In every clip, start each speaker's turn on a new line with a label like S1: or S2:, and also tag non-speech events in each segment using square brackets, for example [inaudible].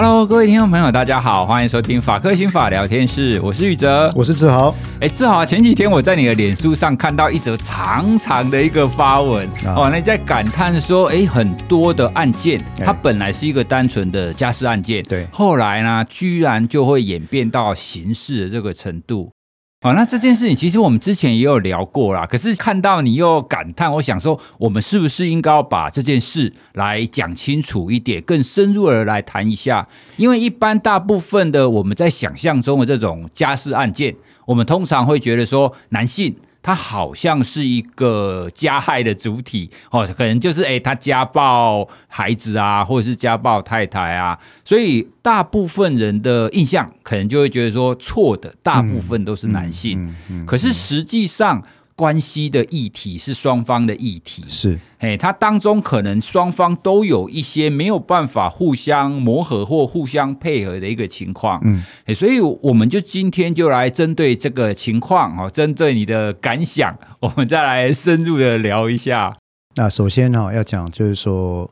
S1: Hello，各位听众朋友，大家好，欢迎收听法科心法聊天室，我是玉哲，
S2: 我是志豪。
S1: 哎，志豪，前几天我在你的脸书上看到一则长长的一个发文，啊、哦，那你在感叹说，哎，很多的案件，它本来是一个单纯的家事案件，
S2: 对，
S1: 后来呢，居然就会演变到刑事的这个程度。好，那这件事情其实我们之前也有聊过啦。可是看到你又感叹，我想说，我们是不是应该要把这件事来讲清楚一点，更深入的来谈一下？因为一般大部分的我们在想象中的这种家事案件，我们通常会觉得说男性。他好像是一个加害的主体哦，可能就是诶，他家暴孩子啊，或者是家暴太太啊，所以大部分人的印象可能就会觉得说，错的大部分都是男性，嗯嗯嗯嗯、可是实际上。关系的议题是双方的议题，
S2: 是，
S1: 哎，它当中可能双方都有一些没有办法互相磨合或互相配合的一个情况，嗯，所以我们就今天就来针对这个情况哦，针对你的感想，我们再来深入的聊一下。
S2: 那首先呢，要讲就是说。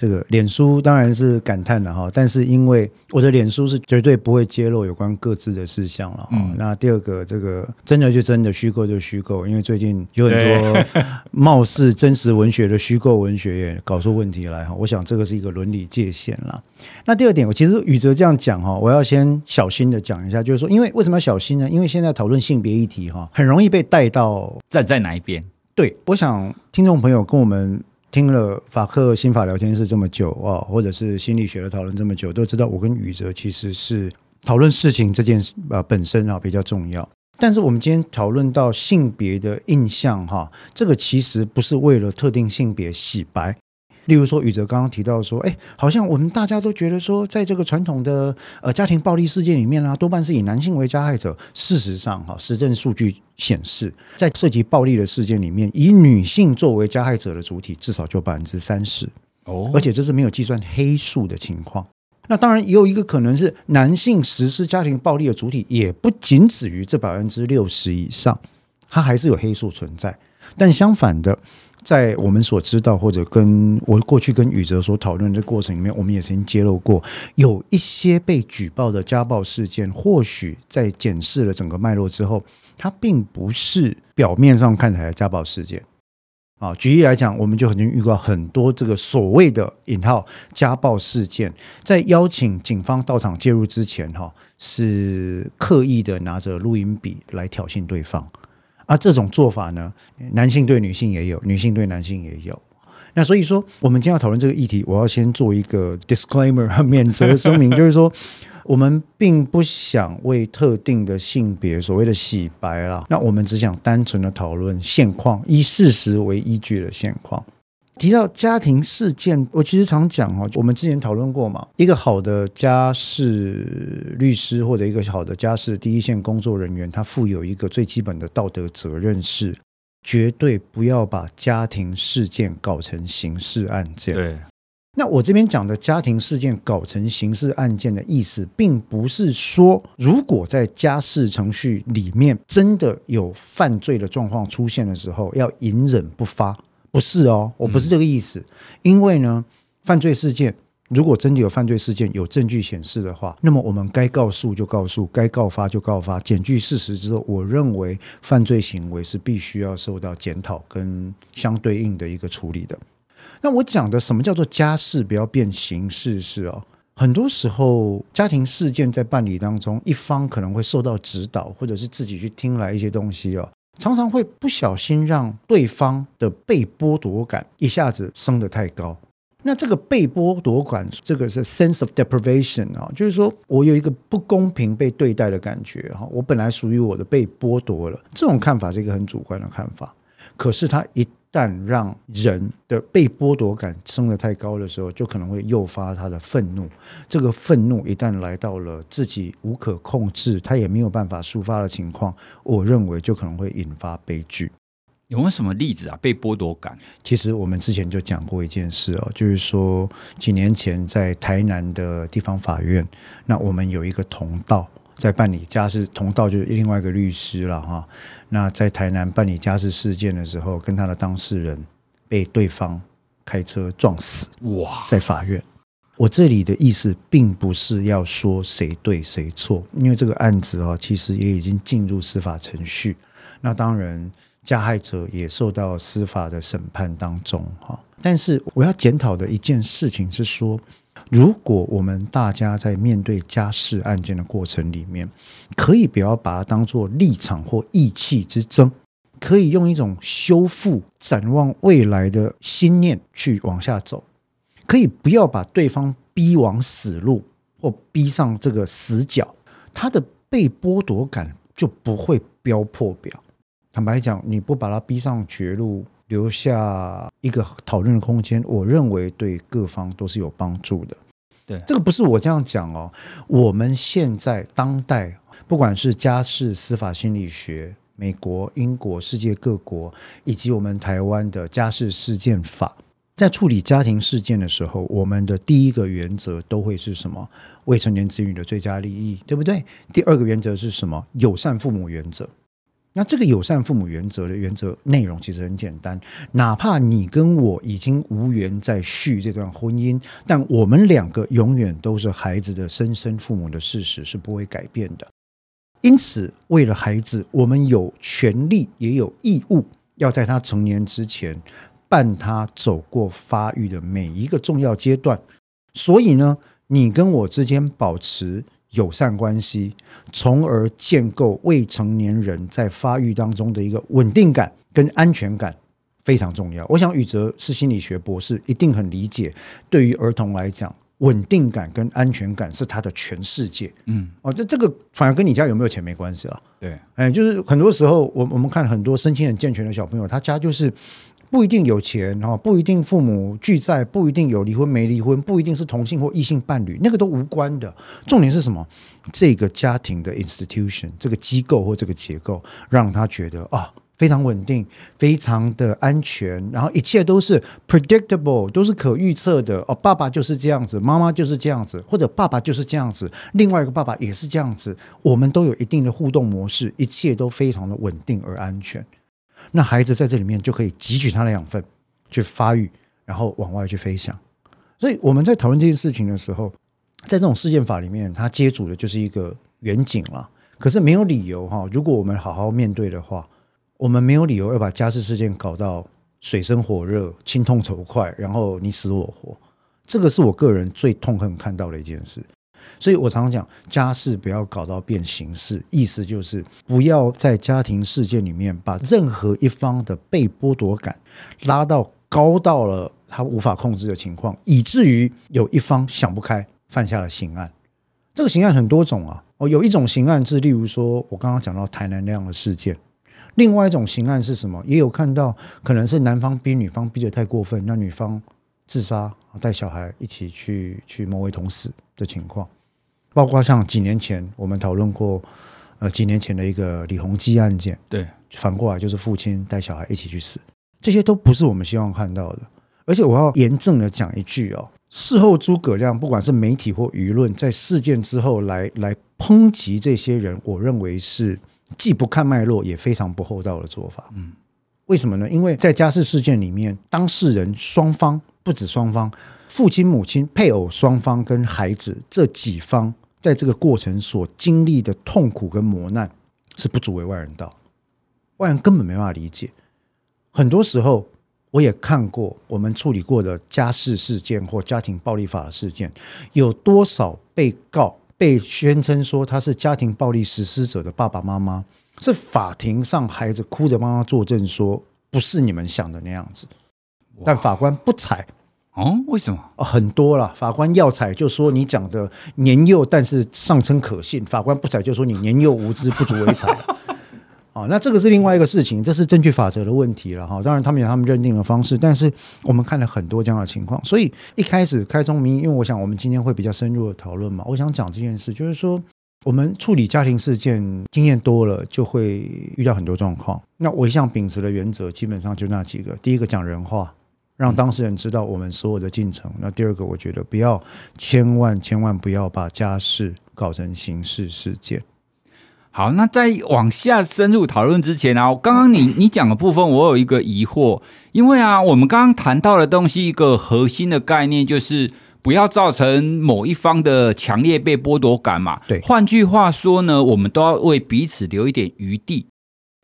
S2: 这个脸书当然是感叹了哈，但是因为我的脸书是绝对不会揭露有关各自的事项了哈。嗯、那第二个，这个真的就真的，虚构就虚构，因为最近有很多 [laughs] 貌似真实文学的虚构文学也搞出问题来哈。我想这个是一个伦理界限了。那第二点，我其实宇哲这样讲哈，我要先小心的讲一下，就是说，因为为什么要小心呢？因为现在讨论性别议题哈，很容易被带到
S1: 站在哪一边。
S2: 对，我想听众朋友跟我们。听了法克心法聊天室这么久啊，或者是心理学的讨论这么久，都知道我跟宇哲其实是讨论事情这件事啊本身啊比较重要。但是我们今天讨论到性别的印象哈，这个其实不是为了特定性别洗白。例如说，宇哲刚刚提到说，哎，好像我们大家都觉得说，在这个传统的呃家庭暴力事件里面呢，多半是以男性为加害者。事实上，哈，实证数据显示，在涉及暴力的事件里面，以女性作为加害者的主体，至少就百分之三十哦，而且这是没有计算黑数的情况。那当然也有一个可能是，男性实施家庭暴力的主体也不仅止于这百分之六十以上，它还是有黑数存在。但相反的。在我们所知道，或者跟我过去跟宇哲所讨论的过程里面，我们也曾经揭露过，有一些被举报的家暴事件，或许在检视了整个脉络之后，它并不是表面上看起来家暴事件。啊，举例来讲，我们就已经遇到很多这个所谓的引号家暴事件，在邀请警方到场介入之前，哈，是刻意的拿着录音笔来挑衅对方。啊，这种做法呢，男性对女性也有，女性对男性也有。那所以说，我们今天要讨论这个议题，我要先做一个 disclaimer 和免责声明，[laughs] 就是说，我们并不想为特定的性别所谓的洗白啦。那我们只想单纯的讨论现况，以事实为依据的现况。提到家庭事件，我其实常讲哦，我们之前讨论过嘛，一个好的家事律师或者一个好的家事第一线工作人员，他负有一个最基本的道德责任是，绝对不要把家庭事件搞成刑事案件。
S1: 对，
S2: 那我这边讲的家庭事件搞成刑事案件的意思，并不是说，如果在家事程序里面真的有犯罪的状况出现的时候，要隐忍不发。不是哦，我不是这个意思。因为呢，犯罪事件如果真的有犯罪事件，有证据显示的话，那么我们该告诉就告诉，该告发就告发，检具事实之后，我认为犯罪行为是必须要受到检讨跟相对应的一个处理的。那我讲的什么叫做家事不要变刑事是哦，很多时候家庭事件在办理当中，一方可能会受到指导，或者是自己去听来一些东西哦。常常会不小心让对方的被剥夺感一下子升得太高。那这个被剥夺感，这个是 sense of deprivation 啊，就是说我有一个不公平被对待的感觉哈。我本来属于我的被剥夺了，这种看法是一个很主观的看法。可是他一旦让人的被剥夺感升得太高的时候，就可能会诱发他的愤怒。这个愤怒一旦来到了自己无可控制，他也没有办法抒发的情况，我认为就可能会引发悲剧。
S1: 有没有什么例子啊？被剥夺感？
S2: 其实我们之前就讲过一件事哦，就是说几年前在台南的地方法院，那我们有一个同道。在办理家事，同道就是另外一个律师了哈。那在台南办理家事事件的时候，跟他的当事人被对方开车撞死。哇！在法院，我这里的意思并不是要说谁对谁错，因为这个案子啊，其实也已经进入司法程序。那当然，加害者也受到司法的审判当中哈。但是我要检讨的一件事情是说，如果我们大家在面对家事案件的过程里面，可以不要把它当做立场或意气之争，可以用一种修复、展望未来的心念去往下走，可以不要把对方逼往死路或逼上这个死角，他的被剥夺感就不会飙破表。坦白讲，你不把他逼上绝路，留下一个讨论的空间，我认为对各方都是有帮助的。
S1: 对，
S2: 这个不是我这样讲哦。我们现在当代，不管是家事司法心理学、美国、英国、世界各国，以及我们台湾的家事事件法，在处理家庭事件的时候，我们的第一个原则都会是什么？未成年子女的最佳利益，对不对？第二个原则是什么？友善父母原则。那这个友善父母原则的原则内容其实很简单，哪怕你跟我已经无缘再续这段婚姻，但我们两个永远都是孩子的生身父母的事实是不会改变的。因此，为了孩子，我们有权利也有义务要在他成年之前伴他走过发育的每一个重要阶段。所以呢，你跟我之间保持。友善关系，从而建构未成年人在发育当中的一个稳定感跟安全感非常重要。我想宇哲是心理学博士，一定很理解。对于儿童来讲，稳定感跟安全感是他的全世界。嗯，哦，这这个反而跟你家有没有钱没关系了。
S1: 对，
S2: 哎，就是很多时候，我我们看很多身心很健全的小朋友，他家就是。不一定有钱哈，不一定父母俱在，不一定有离婚没离婚，不一定是同性或异性伴侣，那个都无关的。重点是什么？这个家庭的 institution，这个机构或这个结构，让他觉得啊，非常稳定，非常的安全，然后一切都是 predictable，都是可预测的。哦，爸爸就是这样子，妈妈就是这样子，或者爸爸就是这样子，另外一个爸爸也是这样子，我们都有一定的互动模式，一切都非常的稳定而安全。那孩子在这里面就可以汲取他的养分，去发育，然后往外去飞翔。所以我们在讨论这件事情的时候，在这种事件法里面，它接触的就是一个远景了。可是没有理由哈，如果我们好好面对的话，我们没有理由要把家事事件搞到水深火热、亲痛仇快，然后你死我活。这个是我个人最痛恨看到的一件事。所以我常常讲，家事不要搞到变形式，意思就是不要在家庭事件里面把任何一方的被剥夺感拉到高到了他无法控制的情况，以至于有一方想不开犯下了刑案。这个刑案很多种啊，哦，有一种刑案是，例如说我刚刚讲到台南那样的事件；另外一种刑案是什么？也有看到可能是男方逼女方逼得太过分，那女方自杀，带小孩一起去去谋位同死的情况。包括像几年前我们讨论过，呃，几年前的一个李鸿基案件，
S1: 对，
S2: 反过来就是父亲带小孩一起去死，这些都不是我们希望看到的。而且我要严正的讲一句哦，事后诸葛亮，不管是媒体或舆论，在事件之后来来抨击这些人，我认为是既不看脉络，也非常不厚道的做法。嗯，为什么呢？因为在家事事件里面，当事人双方不止双方，父亲、母亲、配偶双方跟孩子这几方。在这个过程所经历的痛苦跟磨难，是不足为外人道，外人根本没办法理解。很多时候，我也看过我们处理过的家事事件或家庭暴力法的事件，有多少被告被宣称说他是家庭暴力实施者的爸爸妈妈，是法庭上孩子哭着帮他作证说不是你们想的那样子，但法官不采。
S1: 哦，为什么？
S2: 哦，很多了。法官要采就说你讲的年幼，但是尚称可信；法官不采就说你年幼无知，不足为采。啊，[laughs] 那这个是另外一个事情，这是证据法则的问题了哈。当然，他们有他们认定的方式，但是我们看了很多这样的情况，所以一开始开宗明义，因为我想我们今天会比较深入的讨论嘛，我想讲这件事，就是说我们处理家庭事件经验多了，就会遇到很多状况。那我一向秉持的原则，基本上就那几个：第一个讲人话。让当事人知道我们所有的进程。那第二个，我觉得不要，千万千万不要把家事搞成刑事事件。
S1: 好，那在往下深入讨论之前啊，刚刚你你讲的部分，我有一个疑惑，因为啊，我们刚刚谈到的东西，一个核心的概念就是不要造成某一方的强烈被剥夺感嘛。
S2: 对，
S1: 换句话说呢，我们都要为彼此留一点余地。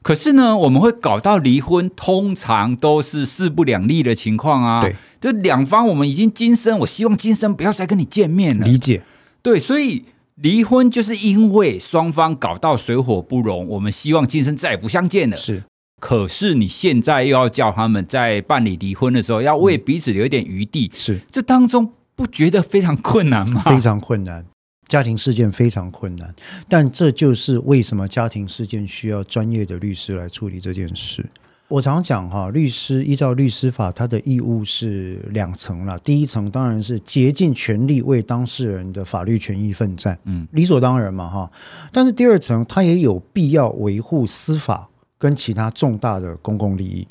S1: 可是呢，我们会搞到离婚，通常都是势不两立的情况啊。
S2: 对，
S1: 就两方我们已经今生，我希望今生不要再跟你见面了。
S2: 理解。
S1: 对，所以离婚就是因为双方搞到水火不容，我们希望今生再也不相见了。
S2: 是。
S1: 可是你现在又要叫他们在办理离婚的时候，要为彼此留一点余地。
S2: 嗯、是。这
S1: 当中不觉得非常困难吗？
S2: 非常困难。家庭事件非常困难，但这就是为什么家庭事件需要专业的律师来处理这件事。我常讲哈，律师依照律师法，他的义务是两层了。第一层当然是竭尽全力为当事人的法律权益奋战，嗯，理所当然嘛哈。但是第二层，他也有必要维护司法跟其他重大的公共利益，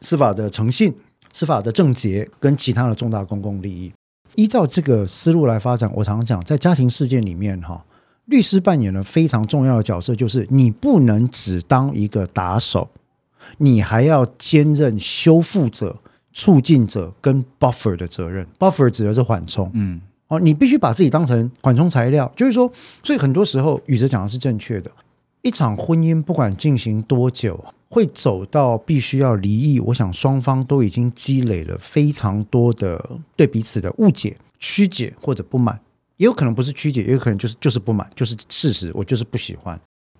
S2: 司法的诚信、司法的正洁跟其他的重大公共利益。依照这个思路来发展，我常常讲，在家庭事件里面，哈，律师扮演了非常重要的角色，就是你不能只当一个打手，你还要兼任修复者、促进者跟 buffer 的责任。buffer 指的是缓冲，嗯，哦，你必须把自己当成缓冲材料，就是说，所以很多时候，宇哲讲的是正确的。一场婚姻不管进行多久，会走到必须要离异，我想双方都已经积累了非常多的对彼此的误解、曲解或者不满，也有可能不是曲解，也有可能就是就是不满，就是事实，我就是不喜欢。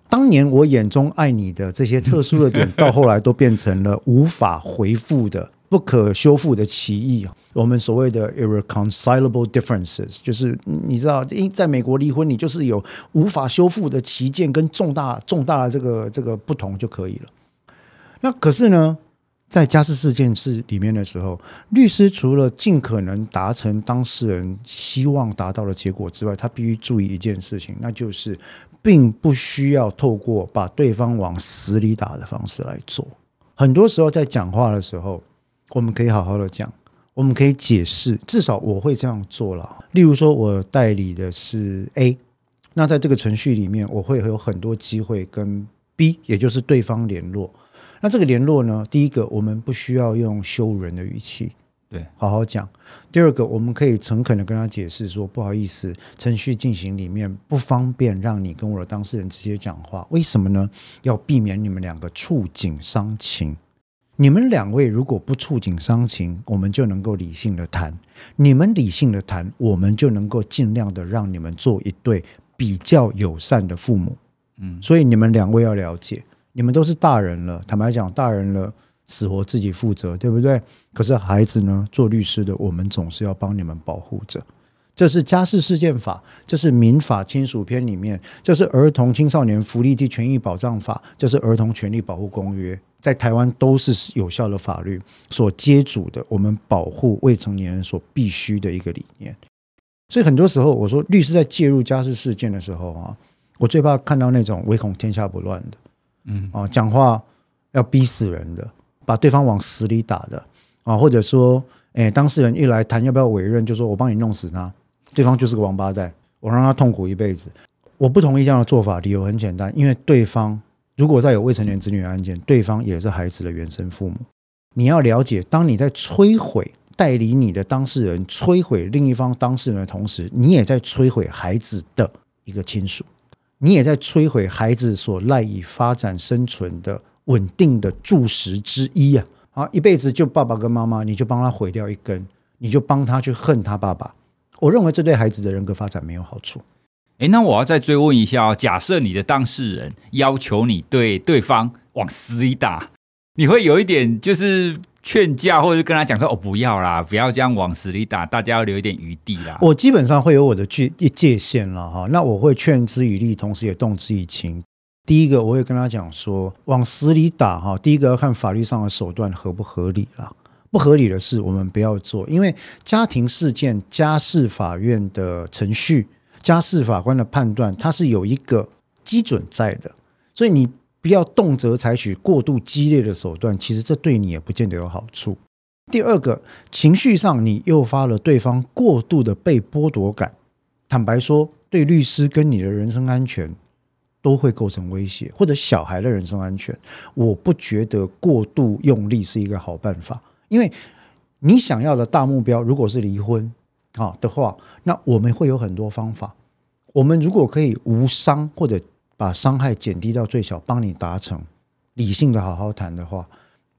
S2: 当年我眼中爱你的这些特殊的点，到后来都变成了无法回复的、不可修复的歧义。我们所谓的 irreconcilable differences，就是你知道，因在美国离婚，你就是有无法修复的歧见跟重大重大的这个这个不同就可以了。那可是呢，在家事事件室里面的时候，律师除了尽可能达成当事人希望达到的结果之外，他必须注意一件事情，那就是并不需要透过把对方往死里打的方式来做。很多时候在讲话的时候，我们可以好好的讲，我们可以解释，至少我会这样做了。例如说，我代理的是 A，那在这个程序里面，我会有很多机会跟 B，也就是对方联络。那这个联络呢？第一个，我们不需要用羞辱人的语气，对，好好讲。第二个，我们可以诚恳的跟他解释说，不好意思，程序进行里面不方便让你跟我的当事人直接讲话，为什么呢？要避免你们两个触景伤情。你们两位如果不触景伤情，我们就能够理性的谈。你们理性的谈，我们就能够尽量的让你们做一对比较友善的父母。嗯，所以你们两位要了解。你们都是大人了，坦白讲，大人了，死活自己负责，对不对？可是孩子呢？做律师的，我们总是要帮你们保护着。这是家事事件法，这是民法亲属篇里面，这是儿童青少年福利及权益保障法，这是儿童权利保护公约，在台湾都是有效的法律所接触的，我们保护未成年人所必须的一个理念。所以很多时候，我说律师在介入家事事件的时候啊，我最怕看到那种唯恐天下不乱的。嗯啊，讲话要逼死人的，把对方往死里打的啊，或者说，哎，当事人一来谈要不要委任，就说我帮你弄死他，对方就是个王八蛋，我让他痛苦一辈子。我不同意这样的做法，理由很简单，因为对方如果再有未成年子女案件，对方也是孩子的原生父母。你要了解，当你在摧毁代理你的当事人，摧毁另一方当事人的同时，你也在摧毁孩子的一个亲属。你也在摧毁孩子所赖以发展生存的稳定的柱石之一啊！好，一辈子就爸爸跟妈妈，你就帮他毁掉一根，你就帮他去恨他爸爸。我认为这对孩子的人格发展没有好处。
S1: 诶，那我要再追问一下哦，假设你的当事人要求你对对方往死里打，你会有一点就是。劝架，或者跟他讲说：“哦，不要啦，不要这样往死里打，大家要留一点余地啦。”
S2: 我基本上会有我的界界限了哈。那我会劝之以理，同时也动之以情。第一个，我会跟他讲说：“往死里打哈，第一个要看法律上的手段合不合理啦。不合理的事，我们不要做。因为家庭事件、家事法院的程序、家事法官的判断，它是有一个基准在的，所以你。”不要动辄采取过度激烈的手段，其实这对你也不见得有好处。第二个，情绪上你诱发了对方过度的被剥夺感，坦白说，对律师跟你的人身安全都会构成威胁，或者小孩的人身安全，我不觉得过度用力是一个好办法。因为你想要的大目标如果是离婚，啊的话，那我们会有很多方法。我们如果可以无伤或者把伤害减低到最小，帮你达成理性的好好谈的话，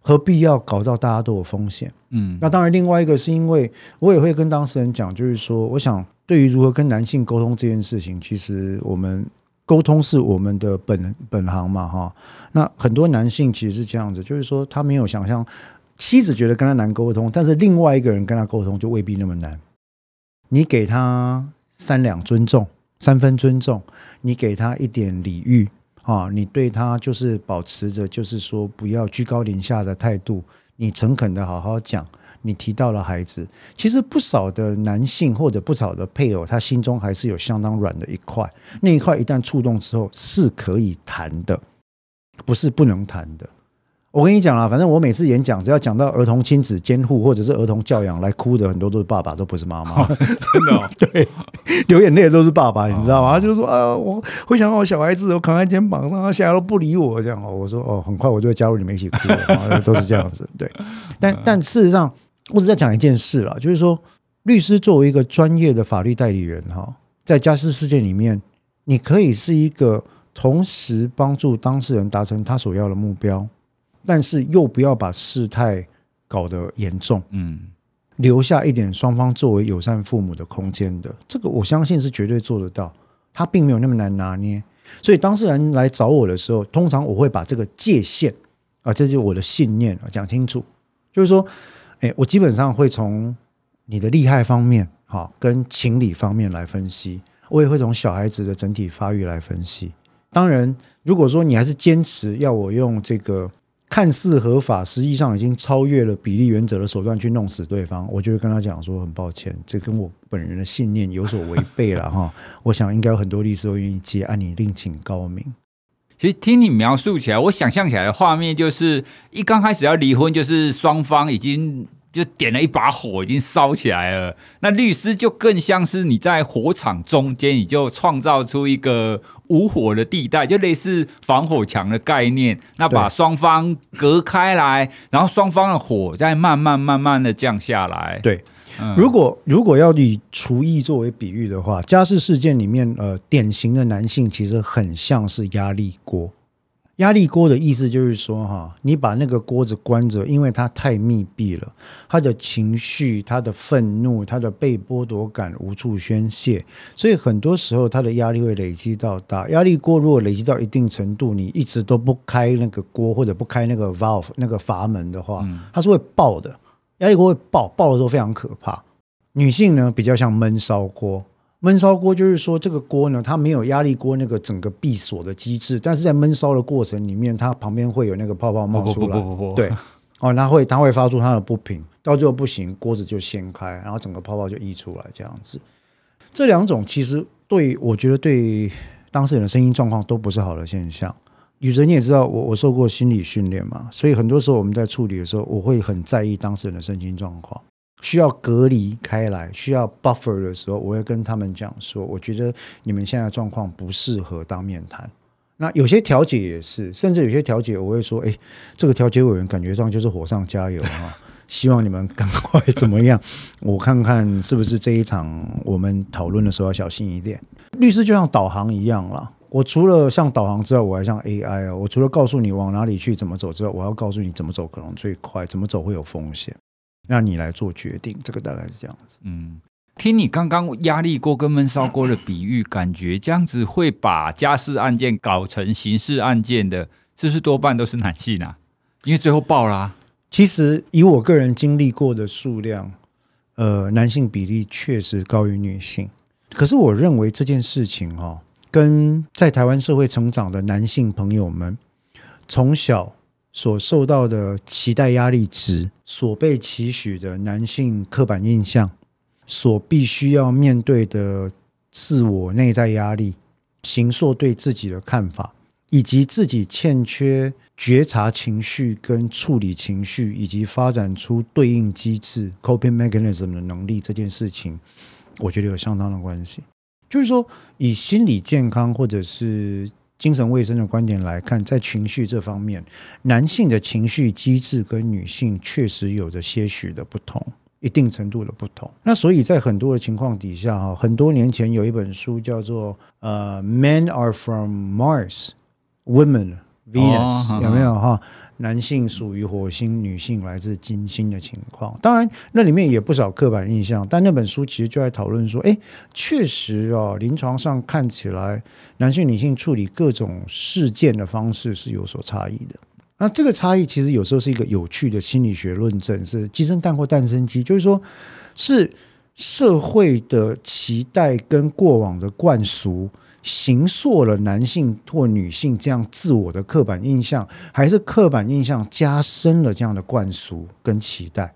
S2: 何必要搞到大家都有风险？嗯，那当然，另外一个是因为我也会跟当事人讲，就是说，我想对于如何跟男性沟通这件事情，其实我们沟通是我们的本本行嘛，哈。那很多男性其实是这样子，就是说他没有想象妻子觉得跟他难沟通，但是另外一个人跟他沟通就未必那么难。你给他三两尊重。三分尊重，你给他一点礼遇啊，你对他就是保持着，就是说不要居高临下的态度，你诚恳的好好讲。你提到了孩子，其实不少的男性或者不少的配偶，他心中还是有相当软的一块，那一块一旦触动之后是可以谈的，不是不能谈的。我跟你讲啦，反正我每次演讲，只要讲到儿童亲子监护或者是儿童教养，来哭的很多都是爸爸，都不是妈妈。
S1: 真的、哦，[laughs]
S2: 对，[laughs] 流眼泪的都是爸爸，你知道吗？他就是说啊，我会想到我小孩子，我扛在肩膀上，他现在都不理我，这样哦。我说哦，很快我就会加入你们一起哭了，[laughs] 都是这样子。对，但但事实上，我只在讲一件事了，就是说，律师作为一个专业的法律代理人哈，在家事事件里面，你可以是一个同时帮助当事人达成他所要的目标。但是又不要把事态搞得严重，嗯，留下一点双方作为友善父母的空间的，这个我相信是绝对做得到，他并没有那么难拿捏。所以当事人来找我的时候，通常我会把这个界限啊，这就是我的信念啊，讲清楚，就是说，哎，我基本上会从你的利害方面，哈，跟情理方面来分析，我也会从小孩子的整体发育来分析。当然，如果说你还是坚持要我用这个。看似合法，实际上已经超越了比例原则的手段去弄死对方，我就会跟他讲说：很抱歉，这跟我本人的信念有所违背了 [laughs] 哈。我想应该有很多律师都愿意接，按你另请高明。
S1: 其实听你描述起来，我想象起来的画面就是一刚开始要离婚，就是双方已经就点了一把火，已经烧起来了。那律师就更像是你在火场中间，你就创造出一个。无火的地带，就类似防火墙的概念，那把双方隔开来，然后双方的火再慢慢慢慢的降下来。
S2: 对，嗯、如果如果要以厨艺作为比喻的话，家事事件里面，呃，典型的男性其实很像是压力锅。压力锅的意思就是说，哈，你把那个锅子关着，因为它太密闭了，他的情绪、他的愤怒、他的被剥夺感无处宣泄，所以很多时候他的压力会累积到大。压力锅如果累积到一定程度，你一直都不开那个锅或者不开那个 valve 那个阀门的话，它是会爆的。压力锅会爆，爆的时候非常可怕。女性呢，比较像闷烧锅。闷烧锅就是说，这个锅呢，它没有压力锅那个整个闭锁的机制，但是在闷烧的过程里面，它旁边会有那个泡泡冒出来，对，哦，它会它会发出它的不平，到最后不行，锅子就掀开，然后整个泡泡就溢出来，这样子。这两种其实对我觉得对当事人的身心状况都不是好的现象。宇哲，你也知道，我我受过心理训练嘛，所以很多时候我们在处理的时候，我会很在意当事人的身心状况。需要隔离开来，需要 buffer 的时候，我会跟他们讲说，我觉得你们现在状况不适合当面谈。那有些调解也是，甚至有些调解，我会说，哎，这个调解委员感觉上就是火上加油啊，[laughs] 希望你们赶快怎么样？[laughs] 我看看是不是这一场我们讨论的时候要小心一点。律师就像导航一样啦，我除了像导航之外，我还像 AI 啊，我除了告诉你往哪里去、怎么走之外，我要告诉你怎么走可能最快，怎么走会有风险。让你来做决定，这个大概是这样子。
S1: 嗯，听你刚刚压力锅跟闷烧锅的比喻，感觉这样子会把家事案件搞成刑事案件的，是不是多半都是男性啊？因为最后爆啦、啊。
S2: 其实以我个人经历过的数量，呃，男性比例确实高于女性。可是我认为这件事情、哦，跟在台湾社会成长的男性朋友们从小。所受到的期待压力值，所被期许的男性刻板印象，所必须要面对的自我内在压力，形塑对自己的看法，以及自己欠缺觉察情绪跟处理情绪，以及发展出对应机制 （coping mechanism） 的能力，这件事情，我觉得有相当的关系。就是说，以心理健康或者是。精神卫生的观点来看，在情绪这方面，男性的情绪机制跟女性确实有着些许的不同。一定程度的不同。那所以在很多的情况底下哈，很多年前有一本书叫做呃，Men are from Mars, Women Venus，有没有哈？男性属于火星，女性来自金星的情况。当然，那里面也不少刻板印象。但那本书其实就在讨论说，哎，确实啊，临床上看起来，男性、女性处理各种事件的方式是有所差异的。那这个差异其实有时候是一个有趣的心理学论证，是鸡生蛋或蛋生鸡，就是说，是社会的期待跟过往的灌输，形塑了男性或女性这样自我的刻板印象，还是刻板印象加深了这样的灌输跟期待，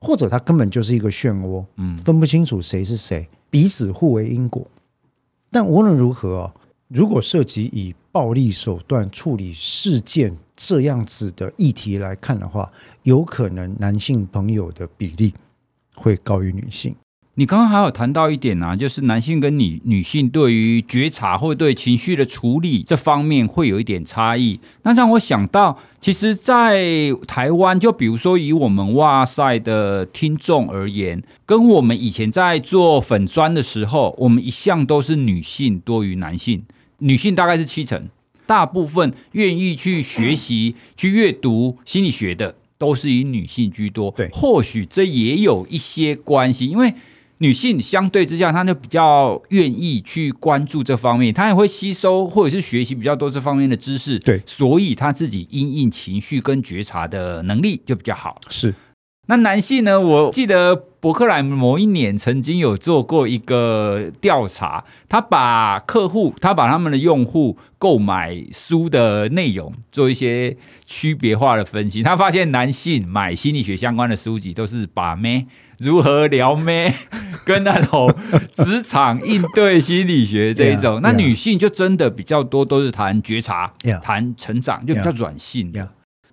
S2: 或者它根本就是一个漩涡，嗯，分不清楚谁是谁，彼此互为因果。但无论如何啊，如果涉及以暴力手段处理事件，这样子的议题来看的话，有可能男性朋友的比例会高于女性。
S1: 你刚刚还有谈到一点啊，就是男性跟女女性对于觉察或对情绪的处理这方面会有一点差异。那让我想到，其实，在台湾，就比如说以我们哇塞的听众而言，跟我们以前在做粉砖的时候，我们一向都是女性多于男性，女性大概是七成。大部分愿意去学习、去阅读心理学的，都是以女性居多。
S2: 对，
S1: 或许这也有一些关系，因为女性相对之下，她就比较愿意去关注这方面，她也会吸收或者是学习比较多这方面的知识。
S2: 对，所
S1: 以她自己因应情绪跟觉察的能力就比较好。
S2: 是。
S1: 那男性呢？我记得伯克莱某一年曾经有做过一个调查，他把客户，他把他们的用户购买书的内容做一些区别化的分析。他发现男性买心理学相关的书籍都是把妹、如何撩妹，[laughs] 跟那种职场应对心理学这一种。那女性就真的比较多，都是谈觉察、谈.成长，就比较软性。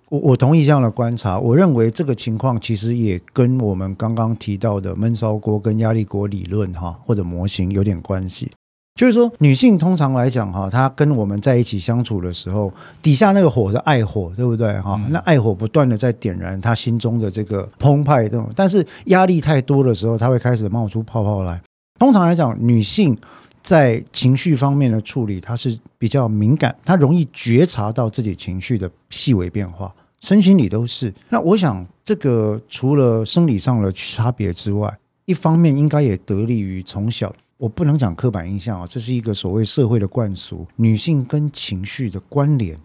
S2: 我我同意这样的观察，我认为这个情况其实也跟我们刚刚提到的闷烧锅跟压力锅理论哈或者模型有点关系。就是说，女性通常来讲哈，她跟我们在一起相处的时候，底下那个火是爱火，对不对哈？那爱火不断的在点燃她心中的这个澎湃这种，但是压力太多的时候，她会开始冒出泡泡来。通常来讲，女性。在情绪方面的处理，她是比较敏感，她容易觉察到自己情绪的细微变化，身心里都是。那我想，这个除了生理上的差别之外，一方面应该也得力于从小，我不能讲刻板印象啊，这是一个所谓社会的灌输，女性跟情绪的关联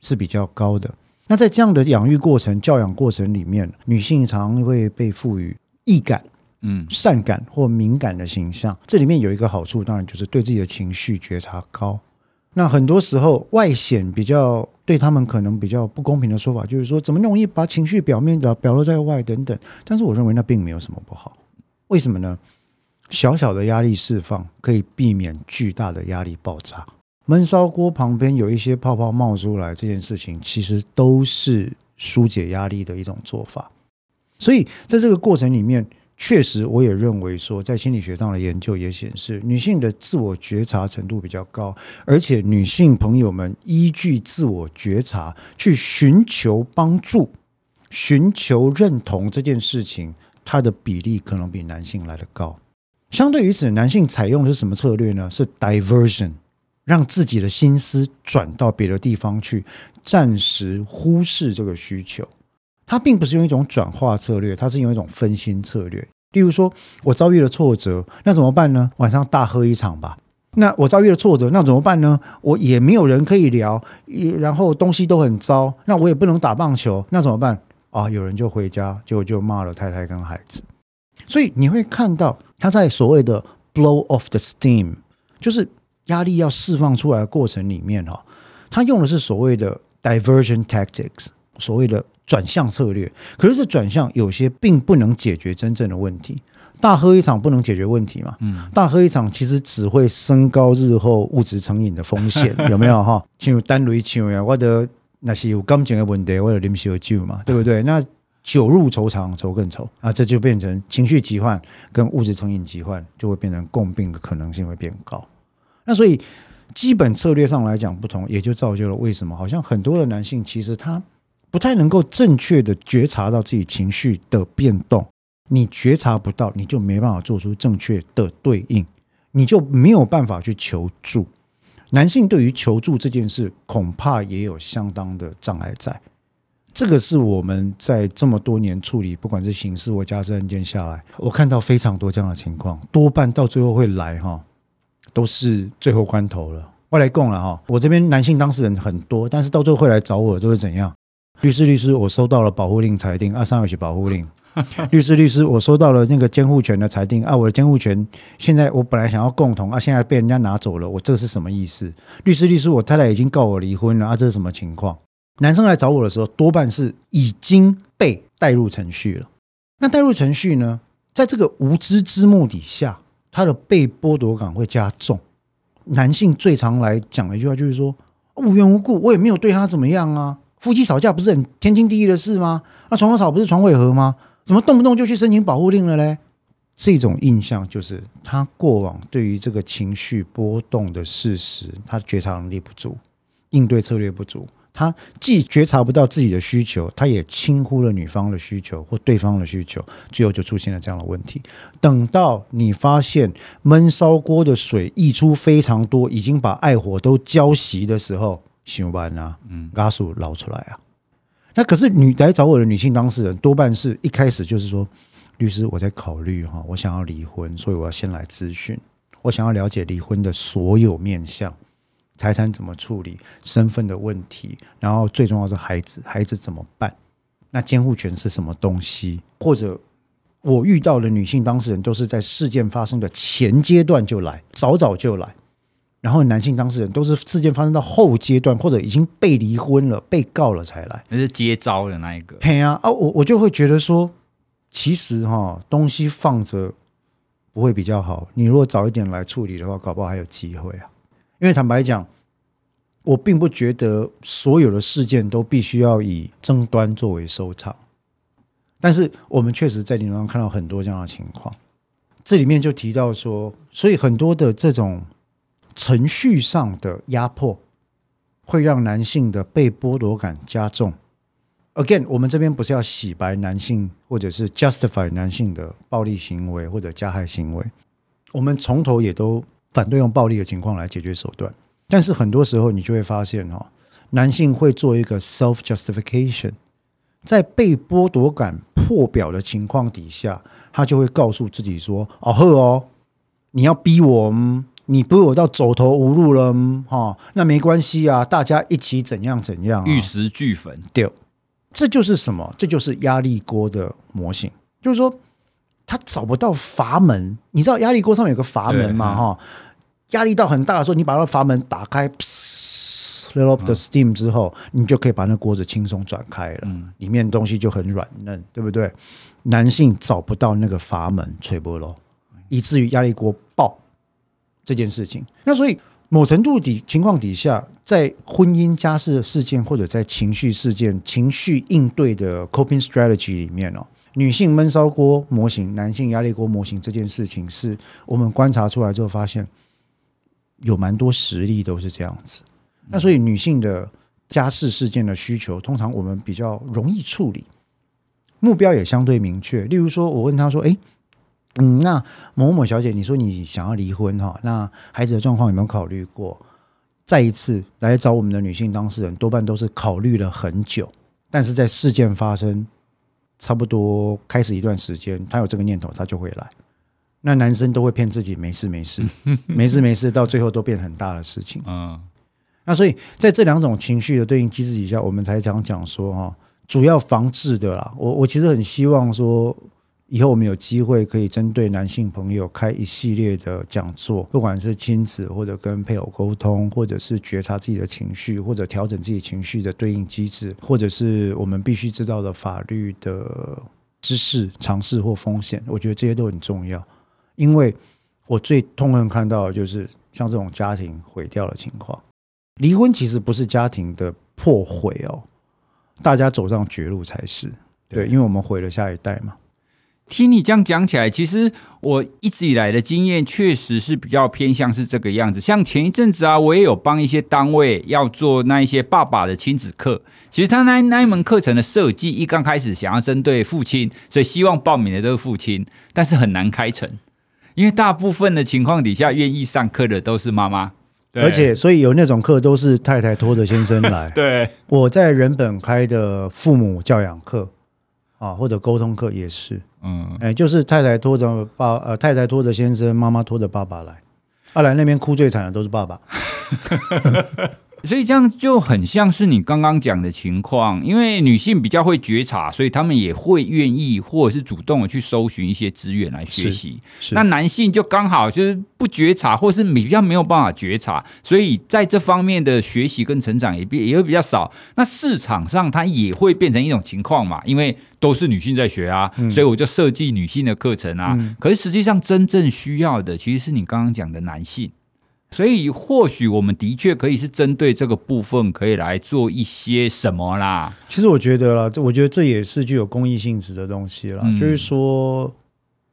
S2: 是比较高的。那在这样的养育过程、教养过程里面，女性常会被赋予易感。嗯，善感或敏感的形象，这里面有一个好处，当然就是对自己的情绪觉察高。那很多时候外显比较对他们可能比较不公平的说法，就是说怎么容易把情绪表面的表露在外等等。但是我认为那并没有什么不好。为什么呢？小小的压力释放可以避免巨大的压力爆炸。闷烧锅旁边有一些泡泡冒出来，这件事情其实都是疏解压力的一种做法。所以在这个过程里面。确实，我也认为说，在心理学上的研究也显示，女性的自我觉察程度比较高，而且女性朋友们依据自我觉察去寻求帮助、寻求认同这件事情，它的比例可能比男性来得高。相对于此，男性采用的是什么策略呢？是 diversion，让自己的心思转到别的地方去，暂时忽视这个需求。他并不是用一种转化策略，他是用一种分心策略。例如说，我遭遇了挫折，那怎么办呢？晚上大喝一场吧。那我遭遇了挫折，那怎么办呢？我也没有人可以聊，也然后东西都很糟，那我也不能打棒球，那怎么办？啊，有人就回家，就就骂了太太跟孩子。所以你会看到他在所谓的 blow off the steam，就是压力要释放出来的过程里面哈，他用的是所谓的 diversion tactics，所谓的。转向策略，可是这转向有些并不能解决真正的问题。大喝一场不能解决问题嘛？嗯，大喝一场其实只会升高日后物质成瘾的风险，[laughs] 有没有哈？像单雷像呀，或者那些有感情的问题，或者啉烧酒嘛，对不对？那酒入愁肠，愁更愁啊，这就变成情绪疾患跟物质成瘾疾患，就会变成共病的可能性会变高。那所以基本策略上来讲不同，也就造就了为什么好像很多的男性其实他。不太能够正确的觉察到自己情绪的变动，你觉察不到，你就没办法做出正确的对应，你就没有办法去求助。男性对于求助这件事，恐怕也有相当的障碍在。这个是我们在这么多年处理，不管是刑事或家事案件下来，我看到非常多这样的情况，多半到最后会来哈，都是最后关头了。我来供了哈，我这边男性当事人很多，但是到最后会来找我都是怎样？律师律师，我收到了保护令裁定，啊，上有写保护令。[laughs] 律师律师，我收到了那个监护权的裁定，啊，我的监护权现在我本来想要共同，啊，现在被人家拿走了，我这是什么意思？律师律师，我太太已经告我离婚了，啊，这是什么情况？男生来找我的时候，多半是已经被带入程序了。那带入程序呢，在这个无知之幕底下，他的被剥夺感会加重。男性最常来讲的一句话就是说：“无缘无故，我也没有对他怎么样啊。夫妻吵架不是很天经地义的事吗？那床头吵不是床尾和吗？怎么动不动就去申请保护令了嘞？”这种印象就是他过往对于这个情绪波动的事实，他觉察能力不足，应对策略不足。他既觉察不到自己的需求，他也轻忽了女方的需求或对方的需求，最后就出现了这样的问题。等到你发现闷烧锅的水溢出非常多，已经把爱火都浇熄的时候，想办啊，嗯，加速捞出来啊。那可是女来找我的女性当事人，多半是一开始就是说，律师，我在考虑哈，我想要离婚，所以我要先来咨询，我想要了解离婚的所有面向。财产怎么处理？身份的问题，然后最重要是孩子，孩子怎么办？那监护权是什么东西？或者我遇到的女性当事人都是在事件发生的前阶段就来，早早就来，然后男性当事人都是事件发生到后阶段，或者已经被离婚了、被告了才来，
S1: 那是接招的那一个。
S2: 嘿啊啊！我我就会觉得说，其实哈东西放着不会比较好。你如果早一点来处理的话，搞不好还有机会啊。因为坦白讲，我并不觉得所有的事件都必须要以争端作为收场，但是我们确实在临床上看到很多这样的情况。这里面就提到说，所以很多的这种程序上的压迫，会让男性的被剥夺感加重。Again，我们这边不是要洗白男性，或者是 justify 男性的暴力行为或者加害行为，我们从头也都。反对用暴力的情况来解决手段，但是很多时候你就会发现哈，男性会做一个 self justification，在被剥夺感破表的情况底下，他就会告诉自己说：“哦呵哦，你要逼我，你逼我到走投无路了，哈，那没关系啊，大家一起怎样怎样，
S1: 玉石俱焚。”
S2: 对，这就是什么？这就是压力锅的模型，就是说他找不到阀门。你知道压力锅上面有个阀门吗？哈。压力到很大的时候，你把那阀门打开，let off the steam 之后，你就可以把那锅子轻松转开了。里面东西就很软嫩，对不对？男性找不到那个阀门，吹波咯，以至于压力锅爆这件事情。那所以某程度底情况底下，在婚姻家事事件或者在情绪事件、情绪应对的 coping strategy 里面哦，女性闷烧锅模型、男性压力锅模型这件事情，是我们观察出来之后发现。有蛮多实例都是这样子，那所以女性的家事事件的需求，通常我们比较容易处理，目标也相对明确。例如说，我问她说：“诶，嗯，那某某小姐，你说你想要离婚哈？那孩子的状况有没有考虑过？”再一次来找我们的女性当事人，多半都是考虑了很久，但是在事件发生差不多开始一段时间，她有这个念头，她就会来。那男生都会骗自己没事没事 [laughs] 没事没事，到最后都变很大的事情。嗯，那所以在这两种情绪的对应机制底下，我们才讲讲说哈，主要防治的啦。我我其实很希望说，以后我们有机会可以针对男性朋友开一系列的讲座，不管是亲子或者跟配偶沟通，或者是觉察自己的情绪，或者调整自己情绪的对应机制，或者是我们必须知道的法律的知识、尝试或风险，我觉得这些都很重要。因为我最痛恨看到的就是像这种家庭毁掉的情况。离婚其实不是家庭的破毁哦，大家走上绝路才是。对，因为我们毁了下一代嘛。
S1: 听你这样讲起来，其实我一直以来的经验确实是比较偏向是这个样子。像前一阵子啊，我也有帮一些单位要做那一些爸爸的亲子课。其实他那那一门课程的设计，一刚开始想要针对父亲，所以希望报名的都是父亲，但是很难开成，因为大部分的情况底下，愿意上课的都是妈妈。
S2: 而且，所以有那种课都是太太拖着先生来。[laughs]
S1: 对，
S2: 我在人本开的父母教养课啊，或者沟通课也是。嗯，哎，就是太太拖着爸，呃，太太拖着先生，妈妈拖着爸爸来。后来那边哭最惨的都是爸爸。[laughs]
S1: 所以这样就很像是你刚刚讲的情况，因为女性比较会觉察，所以他们也会愿意或者是主动的去搜寻一些资源来学习。那男性就刚好就是不觉察，或是比较没有办法觉察，所以在这方面的学习跟成长也比也会比较少。那市场上它也会变成一种情况嘛，因为都是女性在学啊，嗯、所以我就设计女性的课程啊。嗯、可是实际上真正需要的其实是你刚刚讲的男性。所以，或许我们的确可以是针对这个部分，可以来做一些什么啦。
S2: 其实我觉得啦，这我觉得这也是具有公益性质的东西啦。嗯、就是说，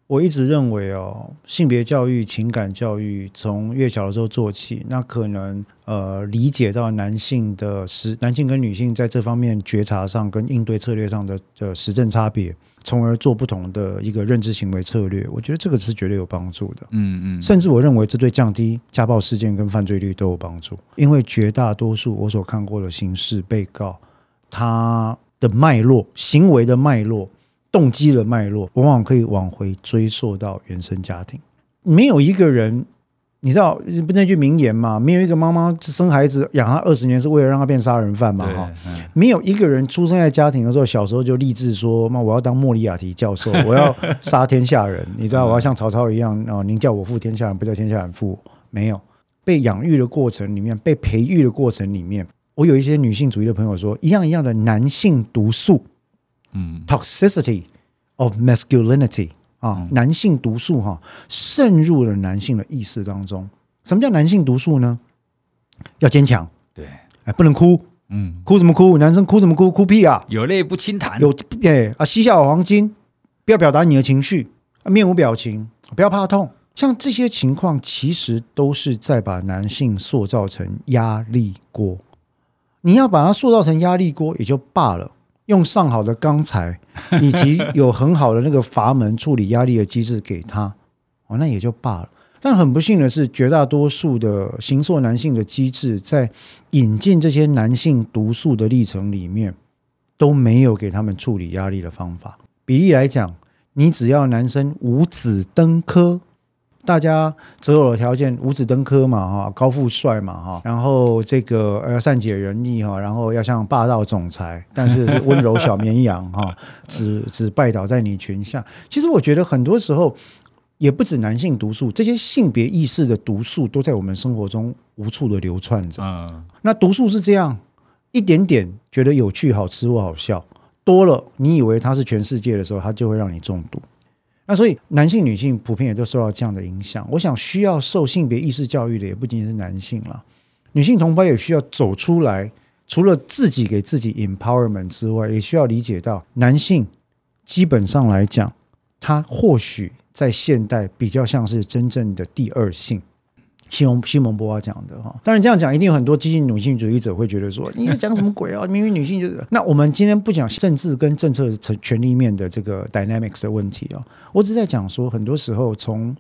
S2: 我一直认为哦，性别教育、情感教育从越小的时候做起，那可能呃理解到男性的实，男性跟女性在这方面觉察上跟应对策略上的的实证差别。从而做不同的一个认知行为策略，我觉得这个是绝对有帮助的。嗯嗯，甚至我认为这对降低家暴事件跟犯罪率都有帮助，因为绝大多数我所看过的刑事被告，他的脉络、行为的脉络、动机的脉络，往往可以往回追溯到原生家庭，没有一个人。你知道不那句名言嘛？没有一个妈妈生孩子养他二十年是为了让他变杀人犯嘛？哈，没有一个人出生在家庭的时候，小时候就立志说：“妈，我要当莫里亚蒂教授，我要杀天下人。”你知道，我要像曹操一样啊！您叫我负天下人，不叫天下人负我。没有被养育的过程里面，被培育的过程里面，我有一些女性主义的朋友说，一样一样的男性毒素，嗯，toxicity of masculinity。啊，男性毒素哈渗入了男性的意识当中。什么叫男性毒素呢？要坚强，对，哎，不能哭，嗯，哭什么哭？男生哭什么哭？哭屁啊！
S1: 有泪不轻弹，
S2: 有哎啊，膝下有黄金，不要表达你的情绪，面无表情，不要怕痛。像这些情况，其实都是在把男性塑造成压力锅。你要把它塑造成压力锅，也就罢了。用上好的钢材，[laughs] 以及有很好的那个阀门处理压力的机制给他，哦，那也就罢了。但很不幸的是，绝大多数的行塑男性的机制，在引进这些男性毒素的历程里面，都没有给他们处理压力的方法。比例来讲，你只要男生五子登科。大家择偶的条件五子登科嘛哈，高富帅嘛哈，然后这个要善解人意哈，然后要像霸道总裁，但是是温柔小绵羊哈，[laughs] 只只拜倒在你裙下。其实我觉得很多时候也不止男性毒素，这些性别意识的毒素都在我们生活中无处的流窜着。嗯，那毒素是这样一点点觉得有趣、好吃或好笑，多了你以为它是全世界的时候，它就会让你中毒。那所以，男性、女性普遍也都受到这样的影响。我想，需要受性别意识教育的也不仅仅是男性了，女性同胞也需要走出来。除了自己给自己 empowerment 之外，也需要理解到，男性基本上来讲，他或许在现代比较像是真正的第二性。西蒙西蒙波娃讲的哈，当然这样讲，一定有很多激进女性主义者会觉得说，[laughs] 你在讲什么鬼啊？明明女性就是……那我们今天不讲政治跟政策权权力面的这个 dynamics 的问题啊，我只在讲说，很多时候从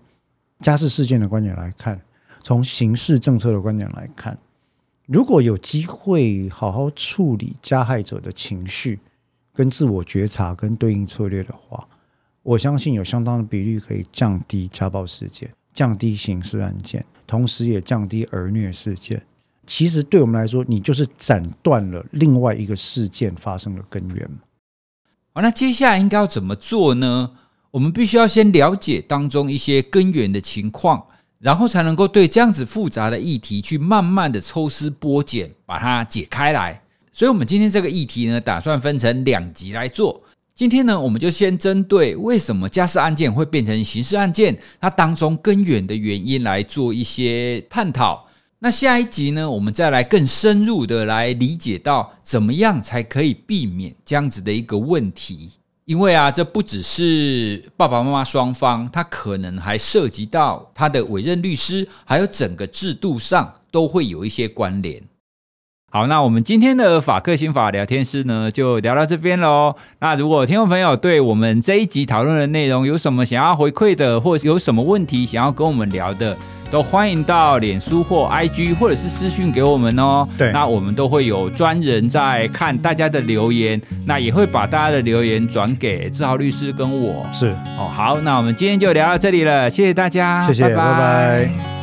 S2: 家事事件的观点来看，从刑事政策的观点来看，如果有机会好好处理加害者的情绪、跟自我觉察、跟对应策略的话，我相信有相当的比例可以降低家暴事件。降低刑事案件，同时也降低儿虐事件。其实对我们来说，你就是斩断了另外一个事件发生的根源。
S1: 好，那接下来应该要怎么做呢？我们必须要先了解当中一些根源的情况，然后才能够对这样子复杂的议题去慢慢的抽丝剥茧，把它解开来。所以，我们今天这个议题呢，打算分成两集来做。今天呢，我们就先针对为什么家事案件会变成刑事案件，它当中根源的原因来做一些探讨。那下一集呢，我们再来更深入的来理解到，怎么样才可以避免这样子的一个问题。因为啊，这不只是爸爸妈妈双方，他可能还涉及到他的委任律师，还有整个制度上都会有一些关联。好，那我们今天的法客心法聊天室呢，就聊到这边喽。那如果听众朋友对我们这一集讨论的内容有什么想要回馈的，或者有什么问题想要跟我们聊的，都欢迎到脸书或 IG 或者是私讯给我们哦。
S2: 对，
S1: 那我们都会有专人在看大家的留言，那也会把大家的留言转给志豪律师跟我。
S2: 是
S1: 哦，好，那我们今天就聊到这里了，谢谢大家，
S2: 谢谢，拜拜。拜拜。